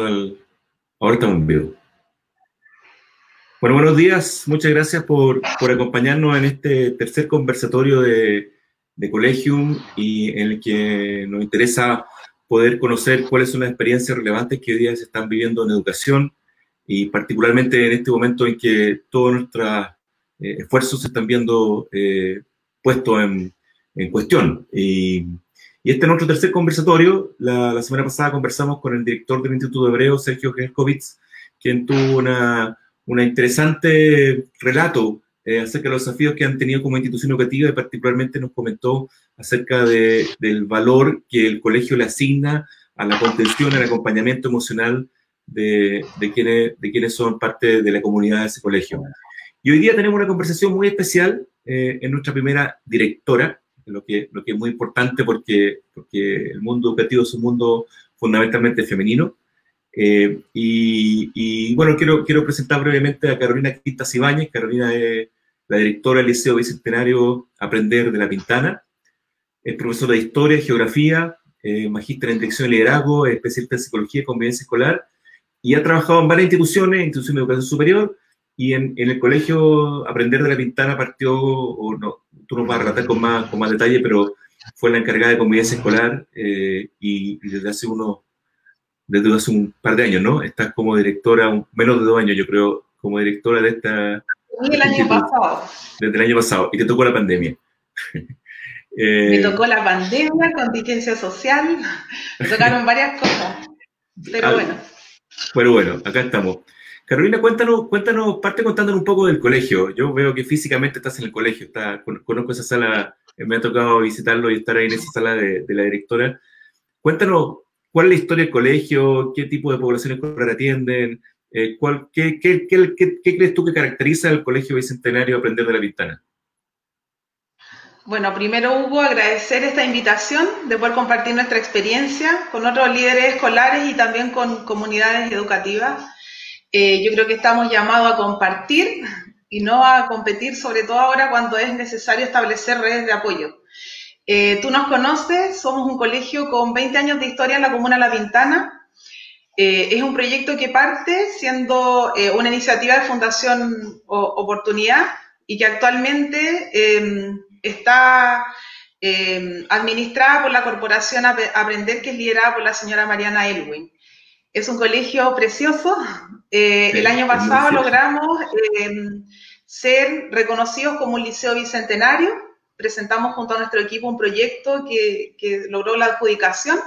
pasando al... Ahora estamos en vivo. Bueno, buenos días. Muchas gracias por, por acompañarnos en este tercer conversatorio de, de Collegium y en el que nos interesa poder conocer cuáles son las experiencias relevantes que hoy día se están viviendo en educación y particularmente en este momento en que todos nuestros eh, esfuerzos se están viendo eh, puestos en, en, cuestión. Y, y, este es nuestro tercer conversatorio. La, la, semana pasada conversamos con el director del Instituto Hebreo, Sergio Gerkovitz, quien tuvo una, una interesante relato eh, acerca de los desafíos que han tenido como institución educativa y particularmente nos comentó acerca de, del valor que el colegio le asigna a la contención, al acompañamiento emocional de, de, quienes, de quienes son parte de la comunidad de ese colegio. Y hoy día tenemos una conversación muy especial eh, en nuestra primera directora, lo que, lo que es muy importante porque, porque el mundo educativo es un mundo fundamentalmente femenino. Eh, y, y, bueno, quiero, quiero presentar brevemente a Carolina Quintas Ibáñez. Carolina es la directora del Liceo Bicentenario Aprender de la Pintana. Es profesora de Historia, Geografía, eh, magíster en Dirección y Liderazgo, especialista en Psicología y Convivencia Escolar y ha trabajado en varias instituciones, instituciones de educación superior, y en, en, el colegio Aprender de la Pintana partió, o no, tú nos vas a relatar con más, con más detalle, pero fue la encargada de convivencia escolar eh, y, y, desde hace unos, desde hace un par de años, ¿no? Estás como directora, un, menos de dos años yo creo, como directora de esta... Desde el año pasado. Desde el año pasado, y te tocó la pandemia. eh, me tocó la pandemia, contingencia social, me tocaron varias cosas, pero ah, bueno. Bueno, bueno, acá estamos. Carolina, cuéntanos, cuéntanos, parte contándonos un poco del colegio. Yo veo que físicamente estás en el colegio, está, conozco esa sala, me ha tocado visitarlo y estar ahí en esa sala de, de la directora. Cuéntanos, ¿cuál es la historia del colegio? ¿Qué tipo de población escolar atienden? Eh, ¿cuál, qué, qué, qué, qué, crees tú que caracteriza al Colegio Bicentenario Aprender de la Ventana? Bueno, primero Hugo, agradecer esta invitación de poder compartir nuestra experiencia con otros líderes escolares y también con comunidades educativas. Eh, yo creo que estamos llamados a compartir y no a competir, sobre todo ahora cuando es necesario establecer redes de apoyo. Eh, tú nos conoces, somos un colegio con 20 años de historia en la comuna La Pintana. Eh, es un proyecto que parte siendo eh, una iniciativa de Fundación Oportunidad y que actualmente em, está eh, administrada por la Corporación Aprender, que es liderada por la señora Mariana Elwin. Es un colegio precioso. Eh, el año pasado logramos eh, ser reconocidos como un liceo bicentenario. Presentamos junto a nuestro equipo un proyecto que, que logró la adjudicación.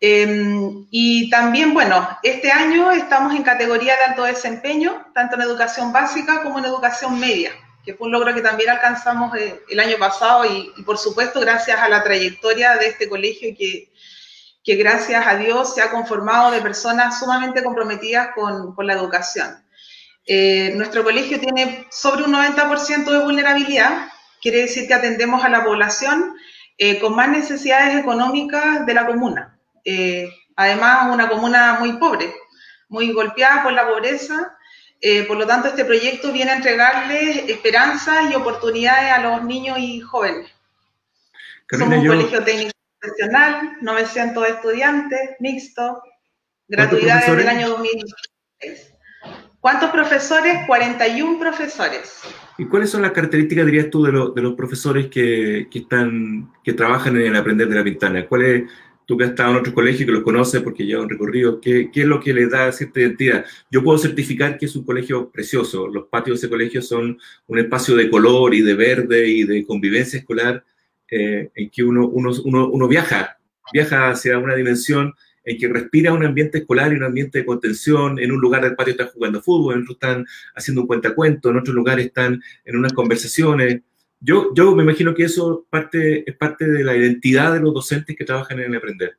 Eh, y también, bueno, este año estamos en categoría de alto desempeño, tanto en educación básica como en educación media que fue un logro que también alcanzamos eh, el año pasado y, y, por supuesto gracias a la trayectoria de este colegio que, que gracias a Dios se ha conformado de personas sumamente comprometidas con, con la educación. Eh, nuestro colegio tiene sobre un 90% de vulnerabilidad, quiere decir que atendemos a la población eh, con más necesidades económicas de la comuna. Eh, además, una comuna muy pobre, muy golpeada por la pobreza eh, por lo tanto, este proyecto viene a entregarle esperanzas y oportunidades a los niños y jóvenes. Carolina, Somos un yo... colegio técnico profesional, 900 estudiantes, mixto, gratuidad desde el año 2016. ¿Cuántos profesores? 41 profesores. ¿Y cuáles son las características, dirías tú, de, lo, de los profesores que, que, están, que trabajan en el aprender de la ventana? ¿Cuál es, tú que has estado en otro colegio y que los conoces porque lleva un recorrido, ¿qué, ¿qué, es lo que les da cierta identidad? Yo puedo certificar que es un colegio precioso. Los patios de ese colegio son un espacio de color y de verde y de convivencia escolar eh, en que uno, uno, uno, uno, viaja, viaja hacia una dimensión en que respira un ambiente escolar y un ambiente de contención. En un lugar del patio están jugando fútbol, en otro están haciendo un cuentacuento, en otro lugar están en unas conversaciones. Yo, yo me imagino que eso parte, es parte de la identidad de los docentes que trabajan en el aprender.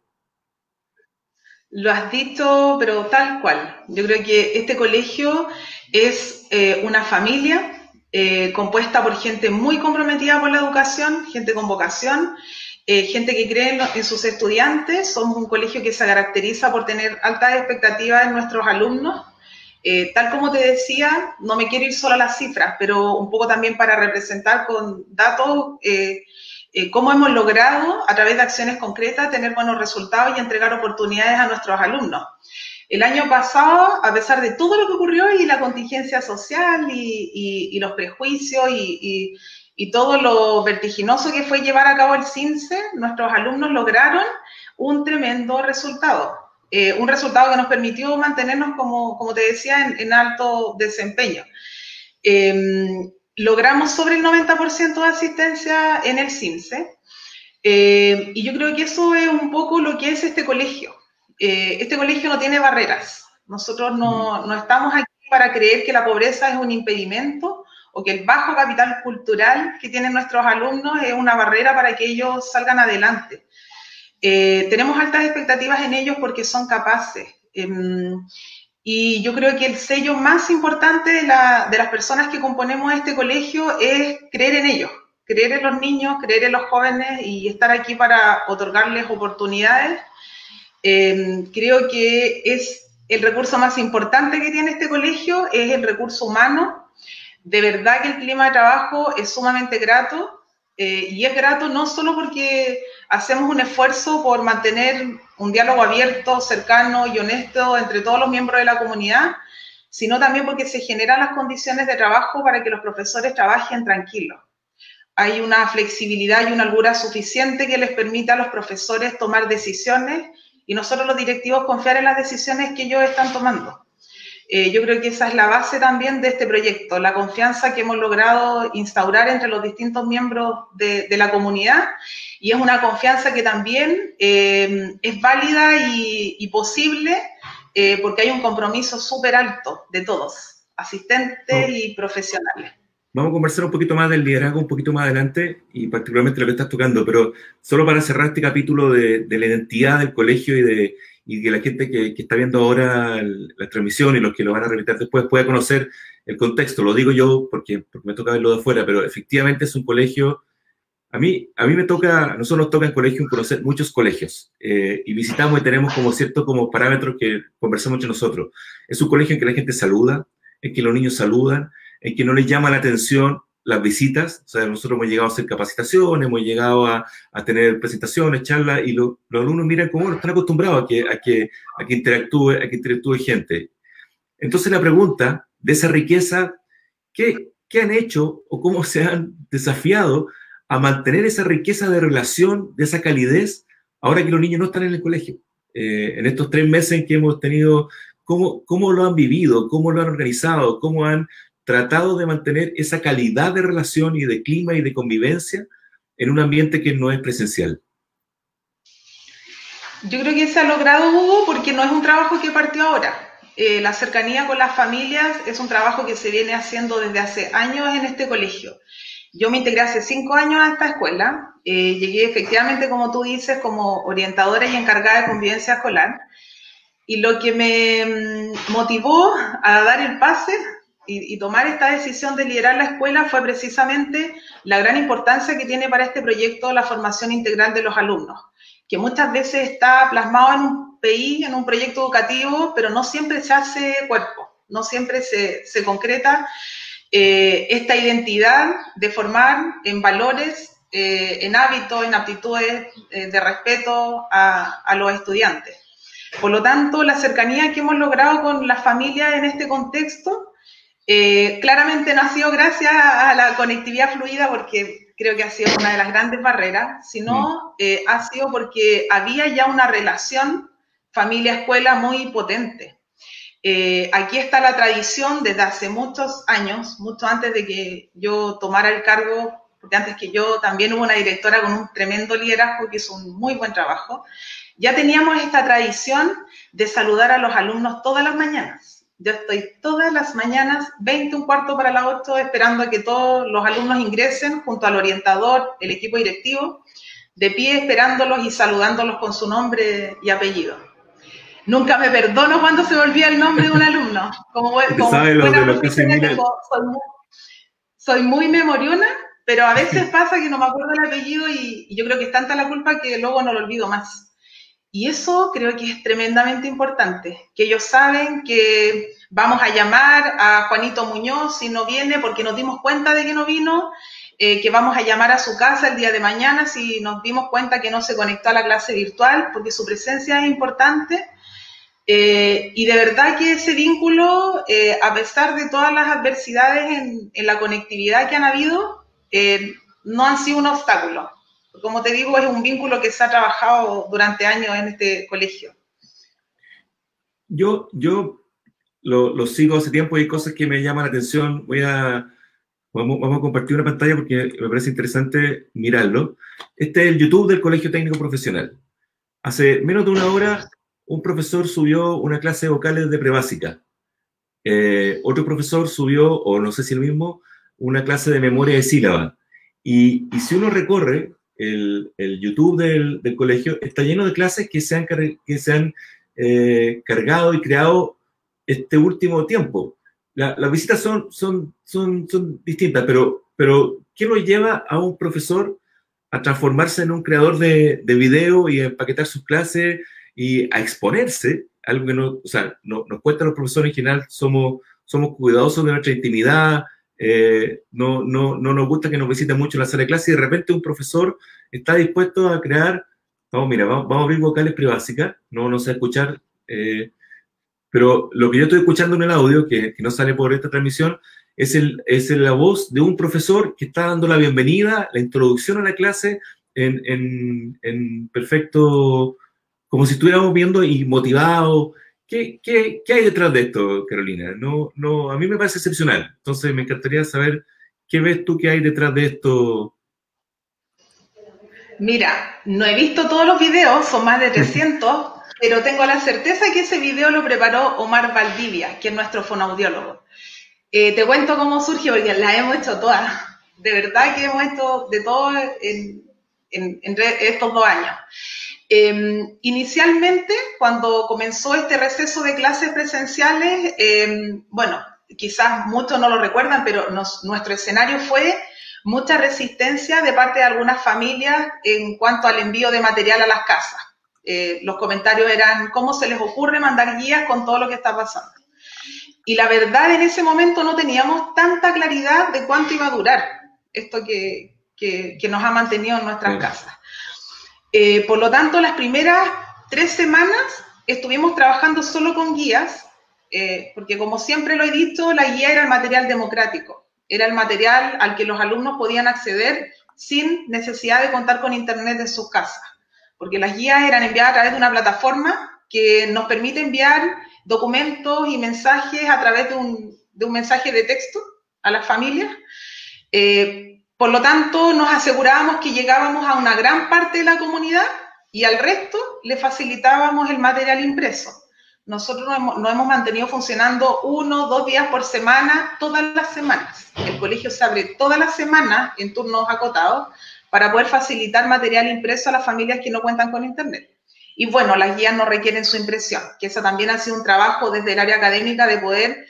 Lo has dicho, pero tal cual. Yo creo que este colegio es eh, una familia eh, compuesta por gente muy comprometida con la educación, gente con vocación, eh, gente que cree en, sus estudiantes. Somos un colegio que se caracteriza por tener altas expectativas en nuestros alumnos. Eh, tal como te decía, no me quiero ir solo a las cifras, pero un poco también para representar con datos cómo hemos logrado, a través de acciones concretas, tener buenos resultados y entregar oportunidades a nuestros alumnos. El año pasado, a pesar de todo lo que ocurrió y la contingencia social y, los prejuicios y, todo lo vertiginoso que fue llevar a cabo el CINCE, nuestros alumnos lograron un tremendo resultado. Eh, un resultado que nos permitió mantenernos, como, como te decía, en, alto desempeño. Em, logramos sobre el 90% de asistencia en el CINCE. Eh, y yo creo que eso es un poco lo que es este colegio. Eh, este colegio no tiene barreras. Nosotros no, no, estamos aquí para creer que la pobreza es un impedimento o que el bajo capital cultural que tienen nuestros alumnos es una barrera para que ellos salgan adelante. Eh, tenemos altas expectativas en ellos porque son capaces. Em, y yo creo que el sello más importante de, de las personas que componemos este colegio es creer en ellos, creer en los niños, creer en los jóvenes y estar aquí para otorgarles oportunidades. Em, creo que es el recurso más importante que tiene este colegio, es el recurso humano. De verdad que el clima de trabajo es sumamente grato eh, y es grato no solo porque hacemos un esfuerzo por mantener un diálogo abierto, cercano y honesto entre todos los miembros de la comunidad, sino también porque se generan las condiciones de trabajo para que los profesores trabajen tranquilos hay una flexibilidad y una holgura suficiente que les permita a los profesores tomar decisiones y nosotros los directivos confiar en las decisiones que ellos están tomando. Eh, yo creo que esa es la base también de este proyecto, la confianza que hemos logrado instaurar entre los distintos miembros de, la comunidad y es una confianza que también eh, es válida y, posible eh, porque hay un compromiso súper alto de todos, asistentes y profesionales. Vamos a conversar un poquito más del liderazgo un poquito más adelante y particularmente lo que estás tocando, pero solo para cerrar este capítulo de, la identidad del colegio y de, y que la gente que, está viendo ahora la transmisión y los que lo van a repetir después pueda conocer el contexto. Lo digo yo porque, porque me toca verlo de afuera, pero efectivamente es un colegio. A mí, a mí me toca, a nosotros nos toca en colegio conocer muchos colegios eh, y visitamos y tenemos como ciertos como parámetros que conversamos entre nosotros. Es un colegio en que la gente saluda, en que los niños saludan, en que no les llama la atención las visitas. O sea, nosotros hemos llegado a hacer capacitaciones, hemos llegado a, a tener presentaciones, charlas, y los alumnos miran como, están acostumbrados a que, a, que, a, que interactúe, a que interactúe gente. Entonces la pregunta de esa riqueza, ¿qué, ¿qué han hecho o cómo se han desafiado a mantener esa riqueza de relación, de esa calidez, ahora que los niños no están en el colegio? Eh, en estos tres meses en que hemos tenido, ¿cómo, ¿cómo lo han vivido? ¿Cómo lo han organizado? ¿Cómo han tratado de mantener esa calidad de relación y de clima y de convivencia en un ambiente que no es presencial? Yo creo que se ha logrado, Hugo, porque no es un trabajo que partió ahora. Eh, la cercanía con las familias es un trabajo que se viene haciendo desde hace años en este colegio. Yo me integré hace cinco años a esta escuela. Eh, llegué efectivamente, como tú dices, como orientadora y encargada de convivencia escolar. Y lo que me mm, motivó a dar el pase y, tomar esta decisión de liderar la escuela fue precisamente la gran importancia que tiene para este proyecto la formación integral de los alumnos, que muchas veces está plasmado en un PI, en un proyecto educativo, pero no siempre se hace cuerpo, no siempre se, se concreta eh, esta identidad de formar en valores, eh, en hábitos, en aptitudes eh, de respeto a, a los estudiantes. Por lo tanto, la cercanía que hemos logrado con las familias en este contexto eh, claramente sido gracias a la conectividad fluida, porque creo que ha sido una de las grandes barreras, sino mm. eh, ha sido porque había ya una relación familia-escuela muy potente. Eh, aquí está la tradición desde hace muchos años, mucho antes de que yo tomara el cargo, porque antes que yo también hubo una directora con un tremendo liderazgo que hizo un muy buen trabajo. Ya teníamos esta tradición de saludar a los alumnos todas las mañanas yo estoy todas las mañanas, 20, un cuarto para las 8, esperando a que todos los alumnos ingresen junto al orientador, el equipo directivo, de pie esperándolos y saludándolos con su nombre y apellido. Nunca me perdono cuando se me olvida el nombre de un alumno. Como, como soy, muy, soy muy memoriona, pero a veces pasa que no me acuerdo el apellido y, y yo creo que es tanta la culpa que luego no lo olvido más. Y eso creo que es tremendamente importante, que ellos saben que vamos a llamar a Juanito Muñoz si no viene porque nos dimos cuenta de que no vino, eh, que vamos a llamar a su casa el día de mañana si nos dimos cuenta que no se conectó a la clase virtual, porque su presencia es importante. Eh, y de verdad que ese vínculo, eh, a pesar de todas las adversidades en, la conectividad que han habido, eh, no han sido un obstáculo. Como te digo, es un vínculo que se ha trabajado durante años en este colegio. Yo, yo lo, sigo hace tiempo y hay cosas que me llaman la atención. Voy a, vamos, vamos a compartir una pantalla porque me parece interesante mirarlo. Este es el YouTube del Colegio Técnico Profesional. Hace menos de una hora un profesor subió una clase de vocales de prebásica. Eh, otro profesor subió, o no sé si el mismo, una clase de memoria de sílaba. Y, si uno recorre el, YouTube del, colegio, está lleno de clases que se han, que se han eh, cargado y creado este último tiempo. las visitas son, son, son, son distintas, pero, pero ¿qué lo lleva a un profesor a transformarse en un creador de, de video y a empaquetar sus clases y a exponerse, algo que no, o sea, no, nos cuesta los profesores en general, somos, somos cuidadosos de nuestra intimidad, eh, no, no, no nos gusta que nos visiten mucho en la sala de clase y de repente un profesor está dispuesto a crear, vamos, mira, vamos, a abrir vocales privásicas, no, no sé escuchar, eh, pero lo que yo estoy escuchando en el audio, que, que no sale por esta transmisión, es, el, es la voz de un profesor que está dando la bienvenida, la introducción a la clase en, en, en perfecto como si estuviéramos viendo y motivados. ¿Qué, qué, qué hay detrás de esto, Carolina? No, no, a mí me parece excepcional. Entonces, me encantaría saber qué ves tú que hay detrás de esto. Mira, no he visto todos los videos, son más de 300, pero tengo la certeza que ese video lo preparó Omar Valdivia, que es nuestro fonaudiólogo. Eh, te cuento cómo surgió, porque la hemos hecho todas. De verdad que hemos hecho de todo en, en, en estos dos años. Em, inicialmente, cuando comenzó este receso de clases presenciales, em, bueno, quizás muchos no lo recuerdan, pero nuestro escenario fue mucha resistencia de parte de algunas familias en cuanto al envío de material a las casas. Eh, los comentarios eran, ¿cómo se les ocurre mandar guías con todo lo que está pasando? Y la verdad, en ese momento no teníamos tanta claridad de cuánto iba a durar esto que, nos ha mantenido en nuestras casas. Eh, por lo tanto, las primeras tres semanas estuvimos trabajando solo con guías, eh, porque como siempre lo he dicho, la guía era el material democrático, era el material al que los alumnos podían acceder sin necesidad de contar con Internet en sus casas, porque las guías eran enviadas a través de una plataforma que nos permite enviar documentos y mensajes a través de un, mensaje de texto a las familias. Eh, por lo tanto, nos asegurábamos que llegábamos a una gran parte de la comunidad y al resto le facilitábamos el material impreso. Nosotros nos hemos, mantenido funcionando uno, dos días por semana, todas las semanas. El colegio se abre todas las semanas en turnos acotados para poder facilitar material impreso a las familias que no cuentan con Internet. Y bueno, las guías no requieren su impresión, que eso también ha sido un trabajo desde el área académica de poder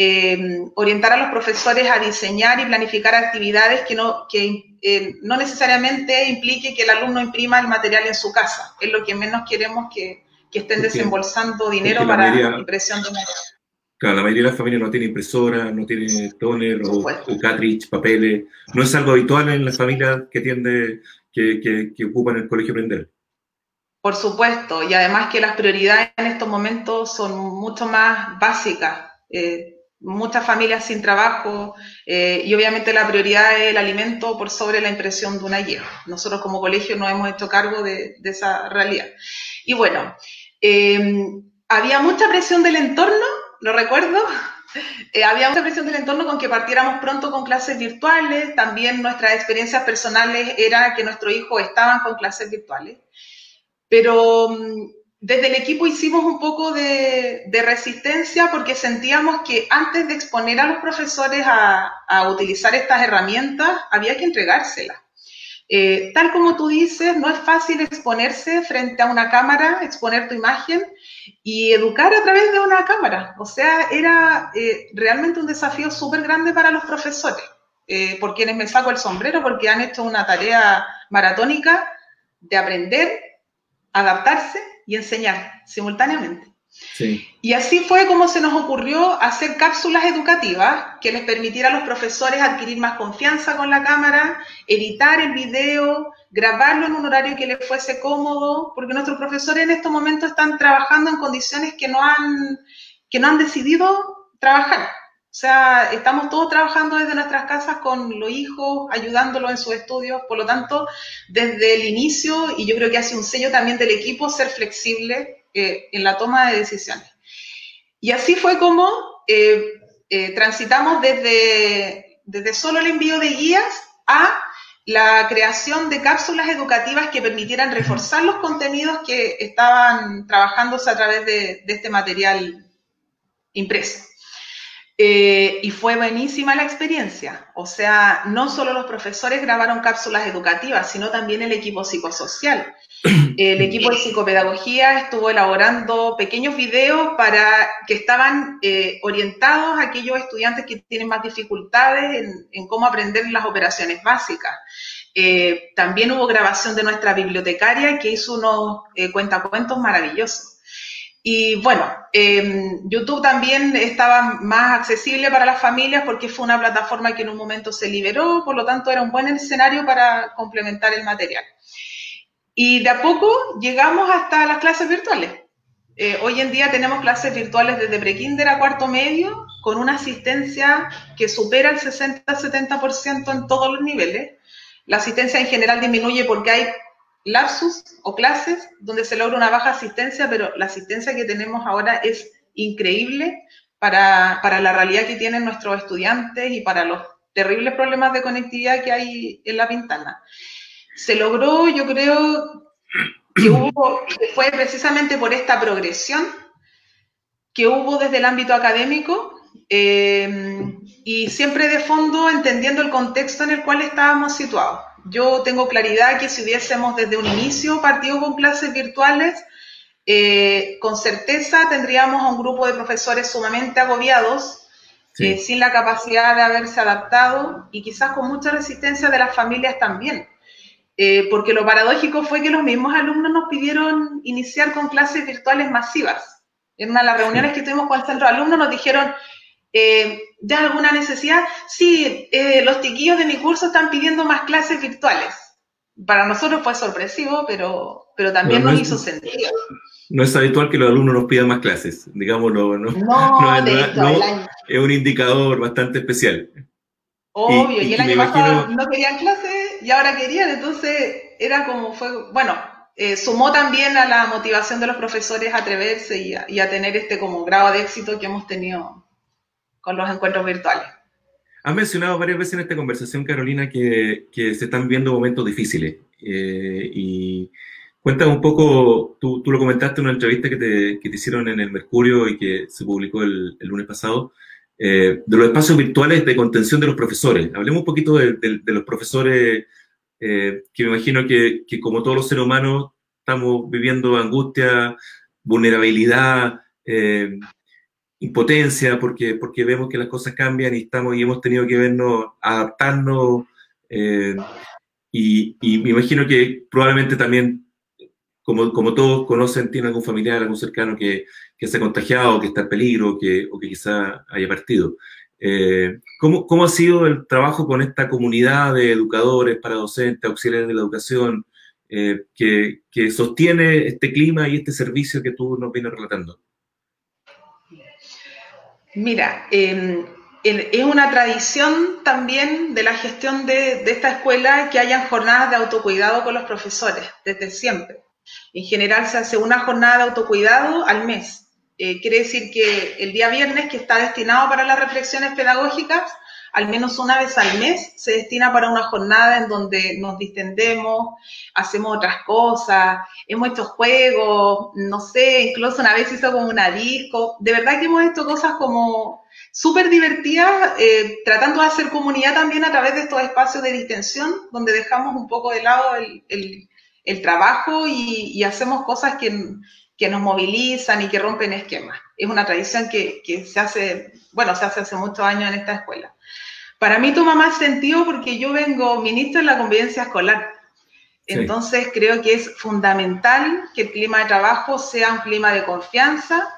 eh, orientar a los profesores a diseñar y planificar actividades que no, que, eh, no necesariamente implique que el alumno imprima el material en su casa. Es lo que menos queremos que, que estén desembolsando dinero para la impresión de material. Claro, la mayoría de las familias no tiene impresora, no tiene toner o, cartridge, papeles. No es algo habitual en las familias que tiende, que, que, que ocupan el colegio aprender. Por supuesto, y además que las prioridades en estos momentos son mucho más básicas. Eh, muchas familias sin trabajo eh, y obviamente la prioridad es el alimento por sobre la impresión de una guía. Nosotros como colegio nos hemos hecho cargo de, esa realidad. Y bueno, em, había mucha presión del entorno, lo recuerdo, eh, había mucha presión del entorno con que partiéramos pronto con clases virtuales, también nuestras experiencias personales era que nuestros hijos estaban con clases virtuales. Pero mm, desde el equipo hicimos un poco de, resistencia porque sentíamos que antes de exponer a los profesores a, utilizar estas herramientas, había que entregárselas. Eh, tal como tú dices, no es fácil exponerse frente a una cámara, exponer tu imagen y educar a través de una cámara. O sea, era eh, realmente un desafío súper grande para los profesores, eh, por quienes me saco el sombrero, porque han hecho una tarea maratónica de aprender, adaptarse y enseñar simultáneamente. Y así fue como se nos ocurrió hacer cápsulas educativas que les permitieran a los profesores adquirir más confianza con la cámara, editar el video, grabarlo en un horario que les fuese cómodo, porque nuestros profesores en estos momentos están trabajando en condiciones que no han, que no han decidido trabajar. O sea, estamos todos trabajando desde nuestras casas con los hijos, ayudándolos en sus estudios. Por lo tanto, desde el inicio, y yo creo que hace un sello también del equipo, ser flexible eh, en la toma de decisiones. Y así fue como eh, eh, transitamos desde, desde solo el envío de guías a la creación de cápsulas educativas que permitieran reforzar los contenidos que estaban trabajándose a través de este material impreso. Eh, y fue buenísima la experiencia. O sea, no solo los profesores grabaron cápsulas educativas, sino también el equipo psicosocial. El equipo de psicopedagogía estuvo elaborando pequeños videos para que estaban eh, orientados a aquellos estudiantes que tienen más dificultades en, cómo aprender las operaciones básicas. Eh, también hubo grabación de nuestra bibliotecaria que hizo unos cuentacuentos maravillosos. Y bueno, em, YouTube también estaba más accesible para las familias porque fue una plataforma que en un momento se liberó, por lo tanto era un buen escenario para complementar el material. Y de a poco llegamos hasta las clases virtuales. Eh, hoy en día tenemos clases virtuales desde prekinder a cuarto medio con una asistencia que supera el 60-70% en todos los niveles. La asistencia en general disminuye porque hay lapsus o clases donde se logra una baja asistencia, pero la asistencia que tenemos ahora es increíble para, la realidad que tienen nuestros estudiantes y para los terribles problemas de conectividad que hay en la pintana. Se logró, yo creo, que hubo, fue precisamente por esta progresión que hubo desde el ámbito académico eh, y siempre de fondo entendiendo el contexto en el cual estábamos situados. Yo tengo claridad que si hubiésemos desde un inicio partido con clases virtuales, eh, con certeza tendríamos a un grupo de profesores sumamente agobiados, eh, sin la capacidad de haberse adaptado y quizás con mucha resistencia de las familias también. Eh, porque lo paradójico fue que los mismos alumnos nos pidieron iniciar con clases virtuales masivas. En una de las reuniones que tuvimos con el centro de alumnos nos dijeron, eh, ¿Ya alguna necesidad? Sí, eh, los tiquillos de mi curso están pidiendo más clases virtuales. Para nosotros fue sorpresivo, pero, pero también nos hizo sentido. No es habitual que los alumnos nos pidan más clases, digámoslo. No, no, es un indicador bastante especial. Obvio, y, el año pasado no querían clases y ahora querían, entonces era como fue, bueno, eh, sumó también a la motivación de los profesores a atreverse y a, y a tener este como grado de éxito que hemos tenido con los encuentros virtuales. Has mencionado varias veces en esta conversación, Carolina, que, se están viendo momentos difíciles. Eh, y cuéntame un poco, tú, lo comentaste en una entrevista que te, hicieron en el Mercurio y que se publicó el, lunes pasado, eh, de los espacios virtuales de contención de los profesores. Hablemos un poquito de, los profesores, eh, que me imagino que, como todos los seres humanos estamos viviendo angustia, vulnerabilidad, impotencia porque, porque vemos que las cosas cambian y, estamos, y hemos tenido que vernos, adaptarnos. Eh, y, me imagino que probablemente también, como, como todos conocen, tiene algún familiar, algún cercano que, que se ha contagiado, que está en peligro que, o que quizá haya partido. Eh, ¿cómo, ¿Cómo ha sido el trabajo con esta comunidad de educadores, para docentes, auxiliares de la educación, eh, que, que sostiene este clima y este servicio que tú nos vienes relatando? Mira, em, es una tradición también de la gestión de, esta escuela que hayan jornadas de autocuidado con los profesores, desde siempre. En general se hace una jornada de autocuidado al mes. Eh, quiere decir que el día viernes, que está destinado para las reflexiones pedagógicas, al menos una vez al mes se destina para una jornada en donde nos distendemos, hacemos otras cosas, hemos hecho juegos, no sé, incluso una vez hizo como una disco. De verdad que hemos hecho cosas como súper divertidas, eh, tratando de hacer comunidad también a través de estos espacios de distensión, donde dejamos un poco de lado el, trabajo y, hacemos cosas que, nos movilizan y que rompen esquemas. Es una tradición que, que, se hace, bueno, se hace hace muchos años en esta escuela. Para mí toma más sentido porque yo vengo ministro en la convivencia escolar. Entonces creo que es fundamental que el clima de trabajo sea un clima de confianza,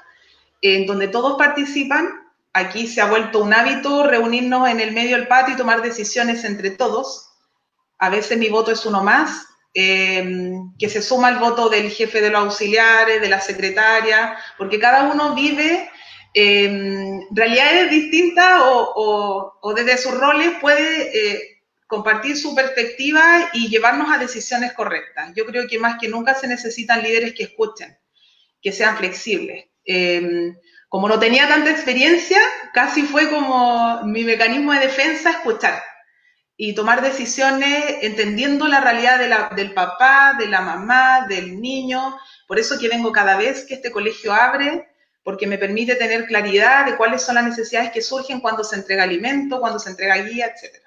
en donde todos participan. Aquí se ha vuelto un hábito reunirnos en el medio del patio y tomar decisiones entre todos. A veces mi voto es uno más, eh, que se suma el voto del jefe de los auxiliares, de la secretaria, porque cada uno vive eh, realidades distintas o, desde sus roles puede eh, compartir su perspectiva y llevarnos a decisiones correctas. Yo creo que más que nunca se necesitan líderes que escuchen, que sean flexibles. Em, como no tenía tanta experiencia, casi fue como mi mecanismo de defensa escuchar y tomar decisiones entendiendo la realidad del papá, de la mamá, del niño. Por eso que vengo cada vez que este colegio abre, porque me permite tener claridad de cuáles son las necesidades que surgen cuando se entrega alimento, cuando se entrega guía, etc.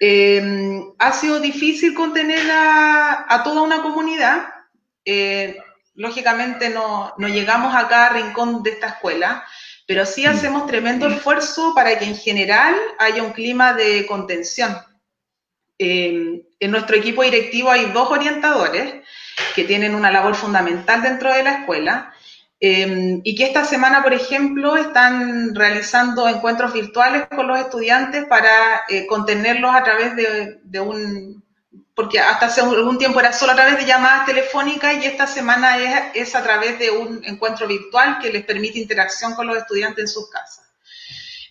Em, ha sido difícil contener a, toda una comunidad. Eh, lógicamente no, llegamos a cada rincón de esta escuela, pero sí mm. hacemos tremendo esfuerzo para que en general haya un clima de contención. Em, en nuestro equipo directivo hay dos orientadores que tienen una labor fundamental dentro de la escuela Em, y que esta semana, por ejemplo, están realizando encuentros virtuales con los estudiantes para eh, contenerlos a través de, un, porque hasta hace algún tiempo era solo a través de llamadas telefónicas y esta semana es, a través de un encuentro virtual que les permite interacción con los estudiantes en sus casas.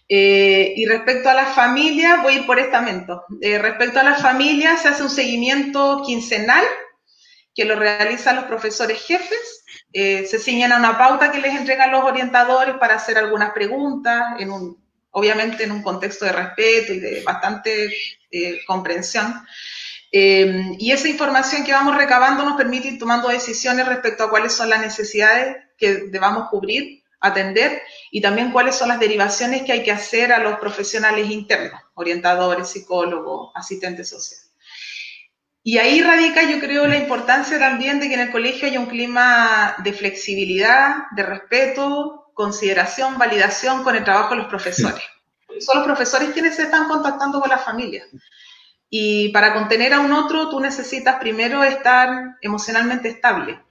Eh, y respecto a las familias, voy a ir por estamento. Eh, respecto a las familias, se hace un seguimiento quincenal que lo realizan los profesores jefes eh, se ciñen a una pauta que les entregan los orientadores para hacer algunas preguntas, en un, obviamente en un contexto de respeto y de bastante eh, comprensión. Eh, y esa información que vamos recabando nos permite ir tomando decisiones respecto a cuáles son las necesidades que debamos cubrir, atender y también cuáles son las derivaciones que hay que hacer a los profesionales internos, orientadores, psicólogos, asistentes sociales. Y ahí radica, yo creo, la importancia también de que en el colegio haya un clima de flexibilidad, de respeto, consideración, validación con el trabajo de los profesores. Son los profesores quienes se están contactando con las familias. Y para contener a un otro, tú necesitas primero estar emocionalmente estable.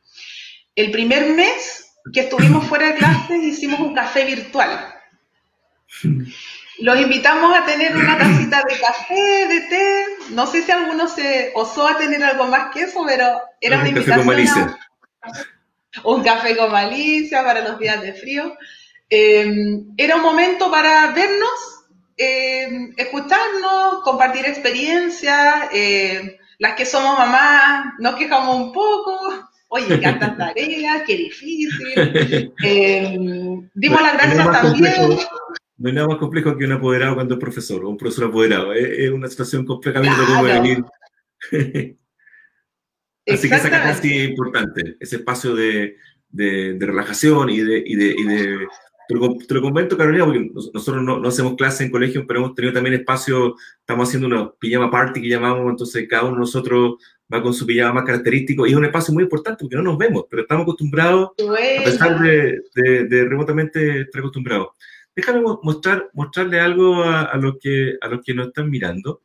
El primer mes que estuvimos fuera de clases hicimos un café virtual. Los invitamos a tener una tacita de café, de té. No sé si alguno se osó a tener algo más que eso, pero era una invitación. Café con un café con malicia para los días de frío. Em, era un momento para vernos, em, escucharnos, compartir experiencias. Em, las que somos mamás nos quejamos un poco. Oye, tantas tareas, qué difícil. dimos las gracias también no hay nada más complejo que un apoderado cuando es profesor o un profesor apoderado. Es, una situación complejamente como venir. Así que esa casa sí es importante, ese espacio de, de, relajación y de, y de, y de te, lo, comento, Carolina, porque nosotros no, no, hacemos clase en colegio, pero hemos tenido también espacio, estamos haciendo una pijama party que llamamos, entonces cada uno de nosotros va con su pijama más característico y es un espacio muy importante porque no nos vemos, pero estamos acostumbrados, a pesar de, de remotamente estar acostumbrados. Déjame mostrar, mostrarle algo a, los que, a los que nos están mirando.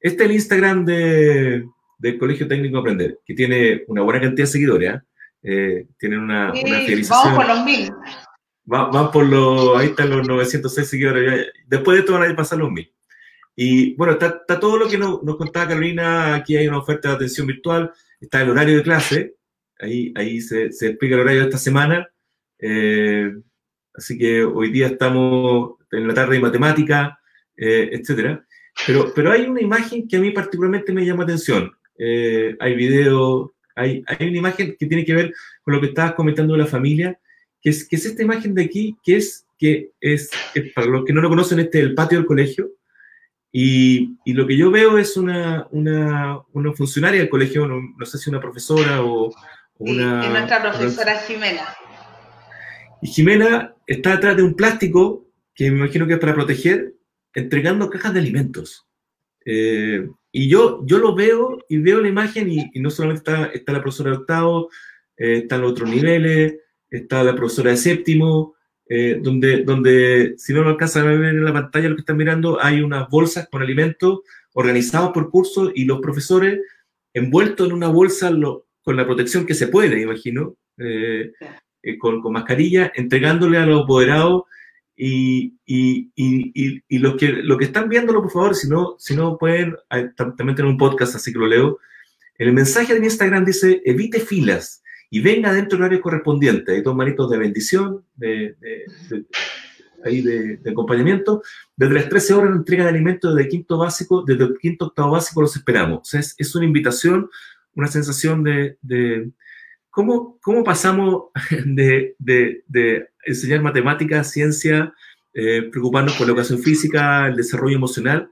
Este es el Instagram de, del Colegio Técnico Aprender, que tiene una buena cantidad de seguidores. ¿eh? eh tienen una, sí, Vamos por los mil. van por los, ahí están los 906 seguidores. Después de esto van a pasar los mil. Y bueno, está, está todo lo que nos, nos, contaba Carolina. Aquí hay una oferta de atención virtual. Está el horario de clase. Ahí, ahí se, se explica el horario de esta semana. Eh, Así que hoy día estamos en la tarde de matemática, eh, etcétera. Pero, pero hay una imagen que a mí particularmente me llama atención. Eh, hay video, hay, hay una imagen que tiene que ver con lo que estabas comentando de la familia, que es, que es esta imagen de aquí, que es, que es, para los que no lo conocen, este es el patio del colegio. Y, y lo que yo veo es una, una, una funcionaria del colegio, no, sé si una profesora o, una... Sí, nuestra profesora Jimena. Y Jimena está detrás de un plástico que me imagino que es para proteger, entregando cajas de alimentos. Eh, y yo, yo lo veo y veo la imagen y, no solamente está, está, la profesora de octavo, eh, están los otros niveles, está la profesora de séptimo, eh, donde, donde si no lo alcanzan a ver en la pantalla lo que están mirando, hay unas bolsas con alimentos organizados por cursos y los profesores envueltos en una bolsa con la protección que se puede, imagino, con, mascarilla, entregándole a los apoderados y, los que, lo que están viéndolo, por favor, si no, si no pueden, también tengo un podcast, así que lo leo. El mensaje de Instagram dice, evite filas y venga dentro del horario correspondiente. Hay dos manitos de bendición, de, ahí de, acompañamiento. Desde las 13 horas la entrega de alimentos desde el quinto básico, desde el quinto octavo básico los esperamos. O es, es una invitación, una sensación de ¿cómo, ¿cómo, pasamos de, de, enseñar matemáticas, ciencia, eh, preocuparnos por la educación física, el desarrollo emocional,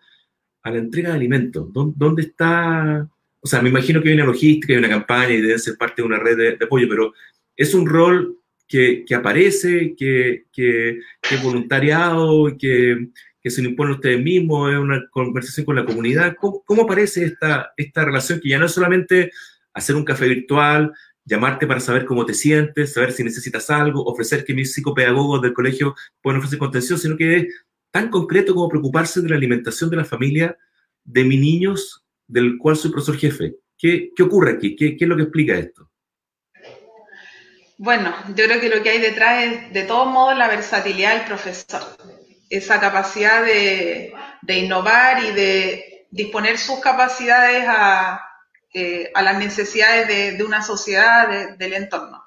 a la entrega de alimentos? ¿Dónde, está? O sea, me imagino que hay una logística, hay una campaña y debe ser parte de una red de, apoyo, pero es un rol que, que aparece, que, que, voluntariado, que, que se lo impone ustedes mismos, es una conversación con la comunidad. ¿Cómo, ¿Cómo, aparece esta, esta relación que ya no es solamente hacer un café virtual, llamarte para saber cómo te sientes, saber si necesitas algo, ofrecer que mis psicopedagogos del colegio pueden ofrecer contención, sino que es tan concreto como preocuparse de la alimentación de la familia de mis niños, del cual soy profesor jefe. ¿Qué, qué ocurre aquí? ¿Qué, ¿Qué es lo que explica esto? Bueno, yo creo que lo que hay detrás es, de todos modos, la versatilidad del profesor. Esa capacidad de, innovar y de disponer sus capacidades a, eh, las necesidades de, una sociedad, del entorno.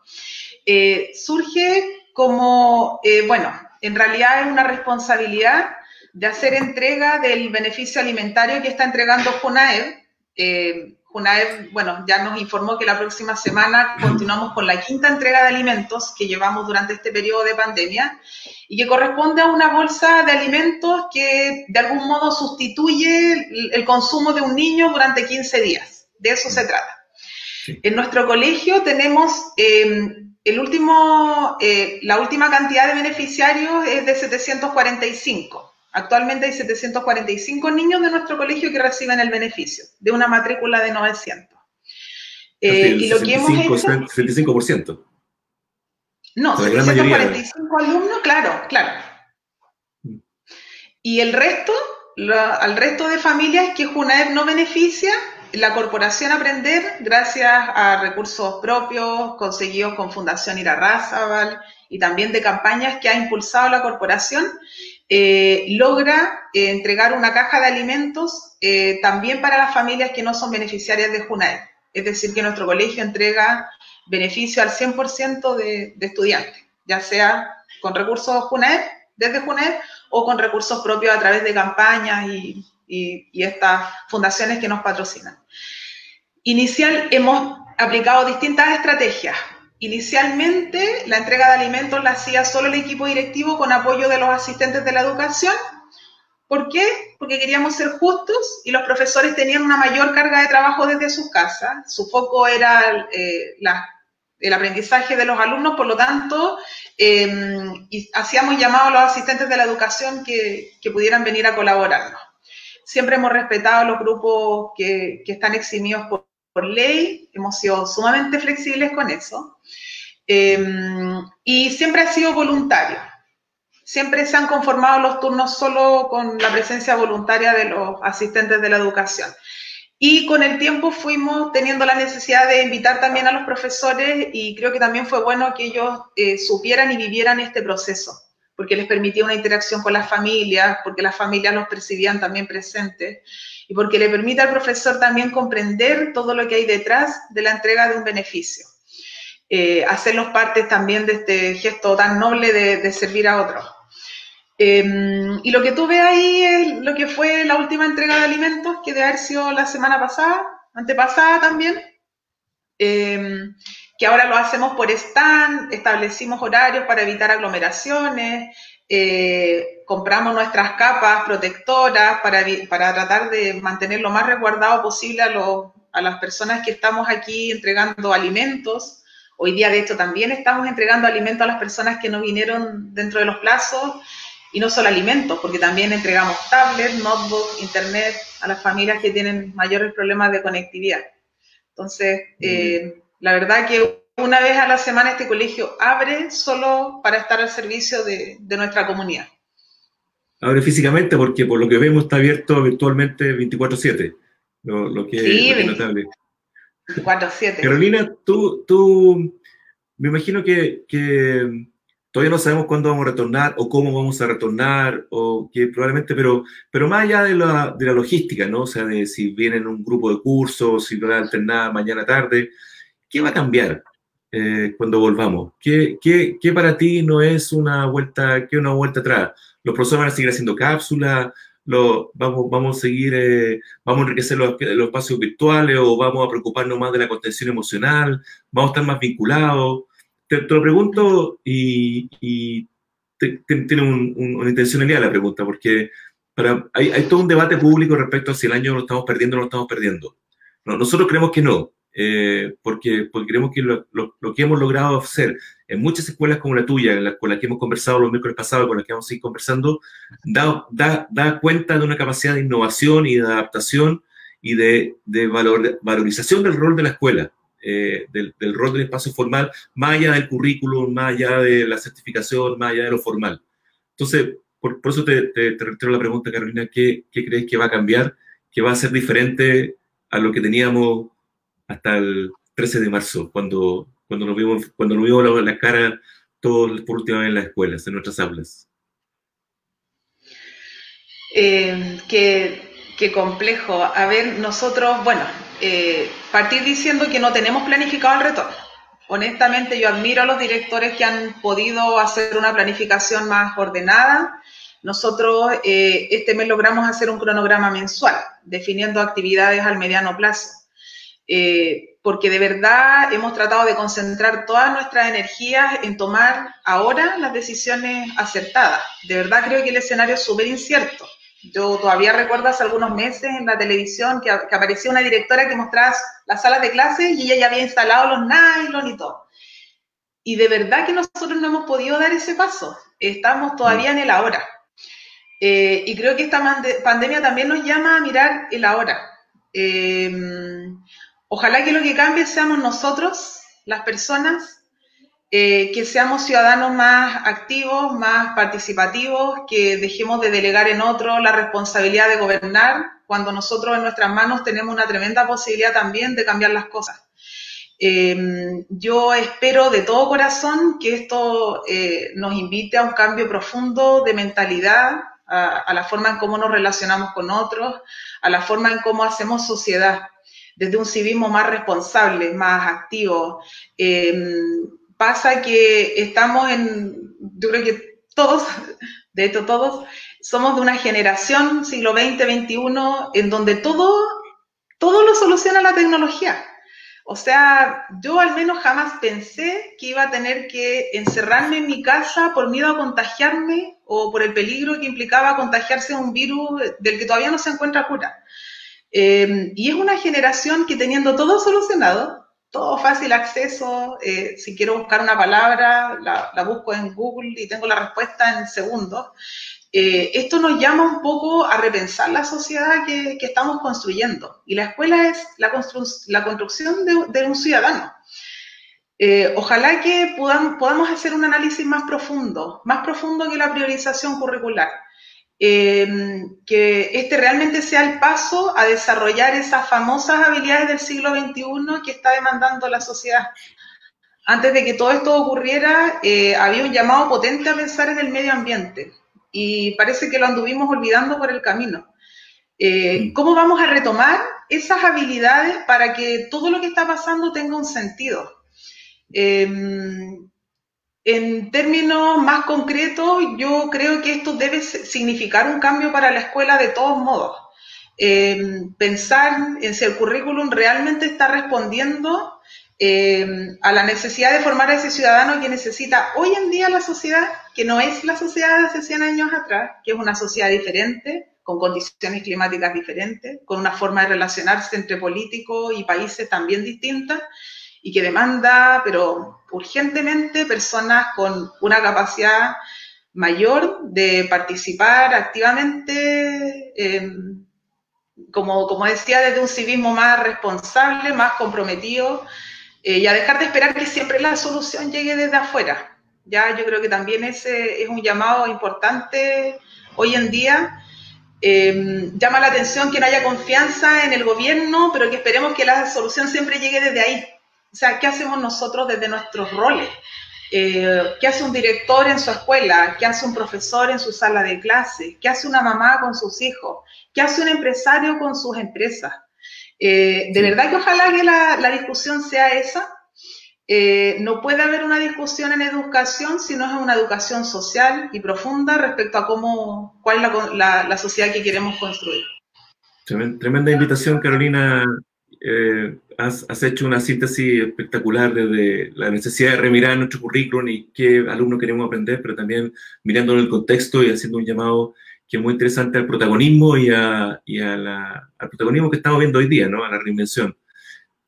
Eh, surge como, eh, bueno, en realidad es una responsabilidad de hacer entrega del beneficio alimentario que está entregando FUNAED, UNAED, bueno, ya nos informó que la próxima semana continuamos con la quinta entrega de alimentos que llevamos durante este periodo de pandemia y que corresponde a una bolsa de alimentos que de algún modo sustituye el consumo de un niño durante 15 días. De eso se trata. En nuestro colegio tenemos em, el último, eh, la última cantidad de beneficiarios es de 745. Actualmente hay 745 niños de nuestro colegio que reciben el beneficio de una matrícula de 900. Eh, y lo que hemos hecho... 65%. No, 745 alumnos, claro, claro. Mm. Y el resto, al resto de familias que Junaed no beneficia, la Corporación Aprender, gracias a recursos propios conseguidos con Fundación Irarrázaval y también de campañas que ha impulsado la corporación, eh, logra eh, entregar una caja de alimentos eh, también para las familias que no son beneficiarias de JUNAED. Es decir, que nuestro colegio entrega beneficio al 100% de, de, estudiantes, ya sea con recursos JUNAED, desde JUNAED, o con recursos propios a través de campañas y, y estas fundaciones que nos patrocinan. Inicial, hemos aplicado distintas estrategias. Inicialmente, la entrega de alimentos la hacía solo el equipo directivo con apoyo de los asistentes de la educación. ¿Por qué? Porque queríamos ser justos y los profesores tenían una mayor carga de trabajo desde sus casas. Su foco era eh, el aprendizaje de los alumnos, por lo tanto, em, hacíamos llamado a los asistentes de la educación que, pudieran venir a colaborarnos. Siempre hemos respetado los grupos que, están eximidos por, ley, hemos sido sumamente flexibles con eso. Em, y siempre ha sido voluntario. Siempre se han conformado los turnos solo con la presencia voluntaria de los asistentes de la educación. Y con el tiempo fuimos teniendo la necesidad de invitar también a los profesores y creo que también fue bueno que ellos eh, supieran y vivieran este proceso, porque les permitía una interacción con las familias, porque las familias los percibían también presentes y porque le permite al profesor también comprender todo lo que hay detrás de la entrega de un beneficio eh, hacerlos partes también de este gesto tan noble de, servir a otros. Em, y lo que tú ves ahí es lo que fue la última entrega de alimentos, que debe haber sido la semana pasada, antepasada también, em, que ahora lo hacemos por stand, establecimos horarios para evitar aglomeraciones, eh, compramos nuestras capas protectoras para, para, tratar de mantener lo más resguardado posible a, a las personas que estamos aquí entregando alimentos. Hoy día, de hecho, también estamos entregando alimentos a las personas que no vinieron dentro de los plazos y no solo alimentos, porque también entregamos tablets, notebooks, internet a las familias que tienen mayores problemas de conectividad. Entonces, eh, la verdad que una vez a la semana este colegio abre solo para estar al servicio de, nuestra comunidad. Abre físicamente porque por lo que vemos está abierto virtualmente 24/7, lo, que sí, es notable. 4-7. Carolina, tú, tú me imagino que, que, todavía no sabemos cuándo vamos a retornar o cómo vamos a retornar, o que probablemente, pero, pero más allá de la, de la logística, ¿no? O sea, de si vienen un grupo de cursos, si van a alternar mañana tarde, ¿qué va a cambiar eh, cuando volvamos? ¿Qué, ¿Qué, qué, para ti no es una vuelta, qué una vuelta atrás? ¿Los profesores van a seguir haciendo cápsulas? Vamos, vamos a seguir, eh, vamos a enriquecer los, los, espacios virtuales o vamos a preocuparnos más de la contención emocional, vamos a estar más vinculados. Te, lo pregunto y, tiene un, un, una intencionalidad la pregunta, porque para, hay, hay, todo un debate público respecto a si el año lo estamos perdiendo o no lo estamos perdiendo. No, nosotros creemos que no, eh, porque, porque creemos que lo, lo, lo, que hemos logrado hacer en muchas escuelas como la tuya, en la, con la que hemos conversado los miércoles pasados, con la que vamos a seguir conversando, da, da, da cuenta de una capacidad de innovación y de adaptación y de, de, valor, valorización del rol de la escuela, eh, del, del, rol del espacio formal, más allá del currículum, más allá de la certificación, más allá de lo formal. Entonces, por, por eso te, te, te la pregunta, Carolina, ¿qué, ¿qué crees que va a cambiar, que va a ser diferente a lo que teníamos hasta el 13 de marzo, cuando, cuando nos vimos, cuando nos vimos la, cara todos por última vez en las escuelas, en nuestras aulas. Eh, qué, complejo. A ver, nosotros, bueno, eh, partir diciendo que no tenemos planificado el retorno. Honestamente, yo admiro a los directores que han podido hacer una planificación más ordenada. Nosotros eh, este mes logramos hacer un cronograma mensual, definiendo actividades al mediano plazo eh, porque de verdad hemos tratado de concentrar todas nuestras energías en tomar ahora las decisiones acertadas. De verdad creo que el escenario es súper incierto. Yo todavía recuerdo hace algunos meses en la televisión que, que, aparecía una directora que mostraba las salas de clases y ella ya había instalado los nylon y todo. Y de verdad que nosotros no hemos podido dar ese paso. Estamos todavía en el ahora. Eh, y creo que esta pandemia también nos llama a mirar el ahora. Eh, Ojalá que lo que cambie seamos nosotros, las personas, eh, que seamos ciudadanos más activos, más participativos, que dejemos de delegar en otro la responsabilidad de gobernar, cuando nosotros en nuestras manos tenemos una tremenda posibilidad también de cambiar las cosas. Eh, yo espero de todo corazón que esto eh, nos invite a un cambio profundo de mentalidad, a, a la forma en cómo nos relacionamos con otros, a la forma en cómo hacemos sociedad desde un civismo más responsable, más activo. Eh, pasa que estamos en, yo creo que todos, de hecho todos, somos de una generación, siglo XX, XXI, en donde todo, todo lo soluciona la tecnología. O sea, yo al menos jamás pensé que iba a tener que encerrarme en mi casa por miedo a contagiarme o por el peligro que implicaba contagiarse de un virus del que todavía no se encuentra cura. Eh, y es una generación que teniendo todo solucionado, todo fácil acceso, eh, si quiero buscar una palabra, la, la, busco en Google y tengo la respuesta en segundos. Eh, esto nos llama un poco a repensar la sociedad que, que estamos construyendo. Y la escuela es la, constru la construcción de, de, un ciudadano. Eh, ojalá que podamos, podamos hacer un análisis más profundo, más profundo que la priorización curricular eh, que este realmente sea el paso a desarrollar esas famosas habilidades del siglo XXI que está demandando la sociedad. Antes de que todo esto ocurriera, eh, había un llamado potente a pensar en el medio ambiente y parece que lo anduvimos olvidando por el camino. Eh, ¿Cómo vamos a retomar esas habilidades para que todo lo que está pasando tenga un sentido? Eh, en términos más concretos, yo creo que esto debe significar un cambio para la escuela de todos modos. Eh, pensar en si el currículum realmente está respondiendo eh, a la necesidad de formar a ese ciudadano que necesita hoy en día la sociedad, que no es la sociedad de hace 100 años atrás, que es una sociedad diferente, con condiciones climáticas diferentes, con una forma de relacionarse entre políticos y países también distintas, y que demanda, pero urgentemente, personas con una capacidad mayor de participar activamente, eh, como, como decía, desde un civismo más responsable, más comprometido, eh, y a dejar de esperar que siempre la solución llegue desde afuera. Ya yo creo que también ese es un llamado importante hoy en día. Eh, llama la atención que no haya confianza en el gobierno, pero que esperemos que la solución siempre llegue desde ahí, sea, ¿qué hacemos nosotros desde nuestros roles? Eh, ¿Qué hace un director en su escuela? ¿Qué hace un profesor en su sala de clase? ¿Qué hace una mamá con sus hijos? ¿Qué hace un empresario con sus empresas? Eh, de verdad que ojalá que la, discusión sea esa. Eh, no puede haber una discusión en educación si no es una educación social y profunda respecto a cómo, cuál es la sociedad que queremos construir. Tremenda invitación, Carolina, eh, has, hecho una síntesis espectacular desde la necesidad de remirar nuestro currículum y qué alumnos queremos aprender, pero también mirándolo en el contexto y haciendo un llamado que es muy interesante al protagonismo y, a, y a la, al protagonismo que estamos viendo hoy día, ¿no? a la reinvención.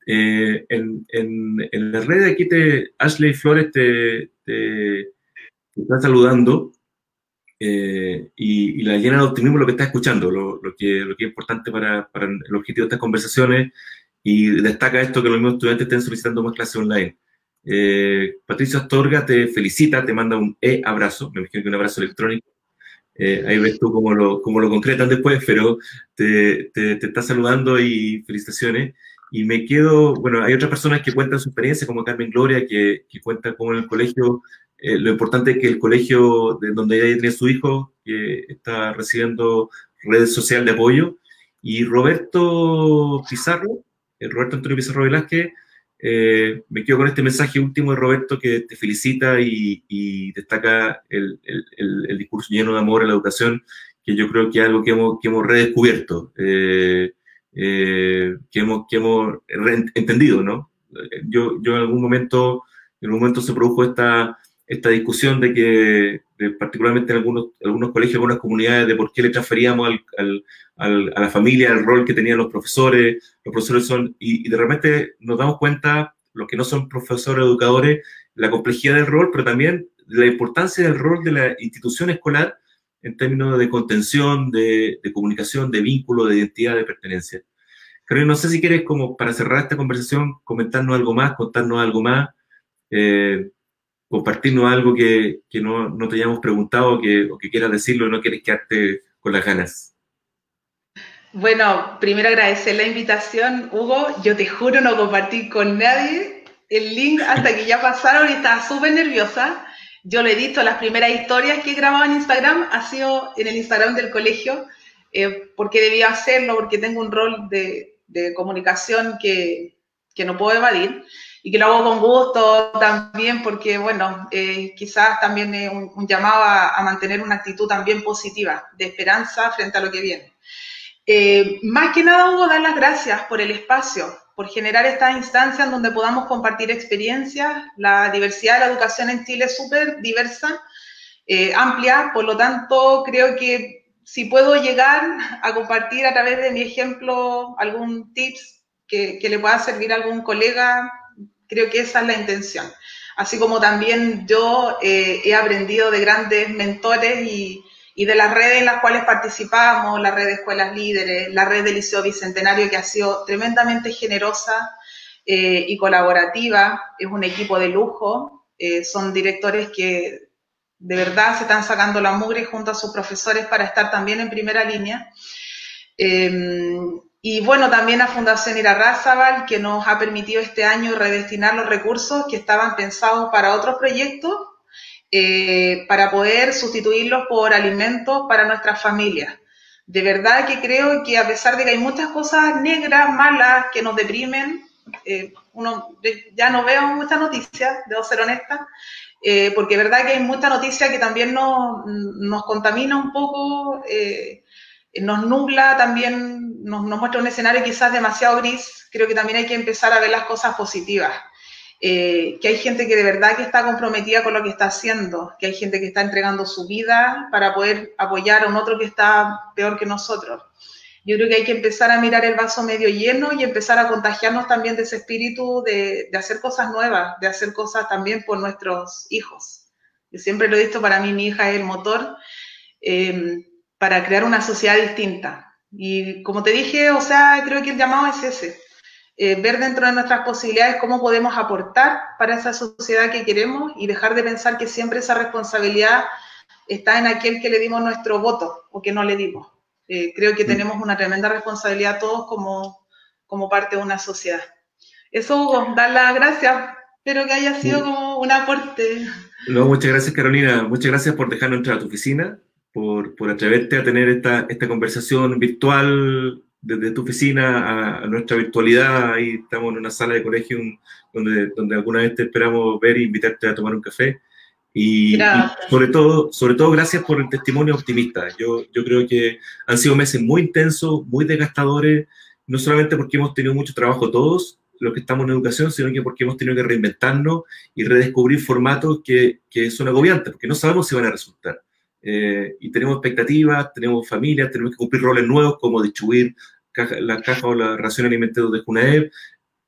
Eh, en, en, en, la red aquí te, Ashley Flores te, te, está saludando eh, y, la llena de optimismo lo que está escuchando, lo, lo, que, lo que es importante para, para el objetivo de estas conversaciones y destaca esto que los mismos estudiantes estén solicitando más clases online. Eh, Patricia Astorga te felicita, te manda un e-abrazo, me imagino que un abrazo electrónico. Eh, ahí ves tú cómo lo, cómo lo concretan después, pero te, te, te, está saludando y felicitaciones. Y me quedo, bueno, hay otras personas que cuentan su experiencia, como Carmen Gloria, que, que cuenta cómo en el colegio, eh, lo importante es que el colegio de donde ella tiene su hijo, que está recibiendo redes social de apoyo, y Roberto Pizarro, Roberto Antonio Pizarro Velázquez, eh, me quedo con este mensaje último de Roberto que te felicita y, destaca el, discurso lleno de amor a la educación, que yo creo que es algo que hemos, redescubierto, eh, eh, que, hemos, hemos entendido, ¿no? Yo, yo en algún momento, en un momento se produjo esta, esta discusión de que, particularmente en algunos, algunos colegios, algunas comunidades, de por qué le transferíamos al, al, a la familia el rol que tenían los profesores. Los profesores son, y, de repente nos damos cuenta, los que no son profesores educadores, la complejidad del rol, pero también la importancia del rol de la institución escolar en términos de contención, de, comunicación, de vínculo, de identidad, de pertenencia. Creo, no sé si quieres, como para cerrar esta conversación, comentarnos algo más, contarnos algo más. Eh, compartirnos algo que, que no, no, te hayamos preguntado que, o que quieras decirlo y no quieres quedarte con las ganas. Bueno, primero agradecer la invitación, Hugo. Yo te juro no compartí con nadie el link hasta que ya pasaron y estaba súper nerviosa. Yo le he visto las primeras historias que he grabado en Instagram, ha sido en el Instagram del colegio, eh, porque debía hacerlo, porque tengo un rol de, de comunicación que, que no puedo evadir y que lo hago con gusto también porque, bueno, eh, quizás también es un, llamado a, mantener una actitud también positiva, de esperanza frente a lo que viene. Eh, más que nada, Hugo, dar las gracias por el espacio, por generar estas instancias donde podamos compartir experiencias. La diversidad de la educación en Chile es súper diversa, eh, amplia, por lo tanto, creo que si puedo llegar a compartir a través de mi ejemplo algún tips que, que le pueda servir a algún colega Creo que esa es la intención. Así como también yo eh, he aprendido de grandes mentores y, de las redes en las cuales participamos, la red de escuelas líderes, la red del Liceo Bicentenario, que ha sido tremendamente generosa eh, y colaborativa, es un equipo de lujo, eh, son directores que de verdad se están sacando la mugre junto a sus profesores para estar también en primera línea. Y bueno, también a Fundación Irarrázaval, que nos ha permitido este año redestinar los recursos que estaban pensados para otros proyectos, eh, para poder sustituirlos por alimentos para nuestras familias. De verdad que creo que a pesar de que hay muchas cosas negras, malas, que nos deprimen, eh, uno ya no veo muchas noticias, debo ser honesta, eh, porque es verdad que hay mucha noticia que también nos, nos contamina un poco nos nubla también, nos, muestra un escenario quizás demasiado gris, creo que también hay que empezar a ver las cosas positivas. Eh, que hay gente que de verdad que está comprometida con lo que está haciendo, que hay gente que está entregando su vida para poder apoyar a un otro que está peor que nosotros. Yo creo que hay que empezar a mirar el vaso medio lleno y empezar a contagiarnos también de ese espíritu de, hacer cosas nuevas, de hacer cosas también por nuestros hijos. Yo siempre lo he visto, para mí mi hija es el motor. Eh, para crear una sociedad distinta. Y como te dije, o sea, creo que el llamado es ese, eh, ver dentro de nuestras posibilidades cómo podemos aportar para esa sociedad que queremos y dejar de pensar que siempre esa responsabilidad está en aquel que le dimos nuestro voto o que no le dimos. Eh, creo que mm. tenemos una tremenda responsabilidad todos como, como parte de una sociedad. Eso, Hugo, dar las gracias. Espero que haya sido como un aporte. No, muchas gracias, Carolina. Muchas gracias por dejarnos entrar a tu oficina, por, por atreverte a tener esta, esta conversación virtual desde tu oficina a, nuestra virtualidad. Ahí estamos en una sala de colegio donde, donde alguna vez te esperamos ver e invitarte a tomar un café. Y, sobre, todo, sobre todo, gracias por el testimonio optimista. Yo, yo creo que han sido meses muy intensos, muy desgastadores, no solamente porque hemos tenido mucho trabajo todos los que estamos en educación, sino que porque hemos tenido que reinventarnos y redescubrir formatos que, que son agobiantes, porque no sabemos si van a resultar. Eh, y tenemos expectativas, tenemos familias, tenemos que cumplir roles nuevos como distribuir la caja o la ración alimentaria de Junaep,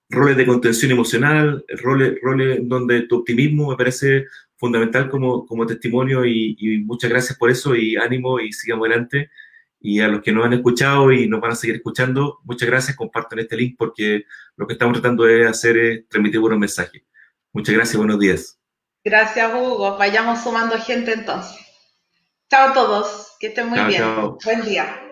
roles de contención emocional, roles, roles donde tu optimismo me parece fundamental como, como testimonio y, muchas gracias por eso y ánimo y sigamos adelante. Y a los que nos han escuchado y nos van a seguir escuchando, muchas gracias, compartan este link porque lo que estamos tratando de hacer es transmitir buenos mensajes. Muchas gracias, buenos días. Gracias, Hugo. Vayamos sumando gente entonces. Chao a todos, que estén muy bien. Buen día.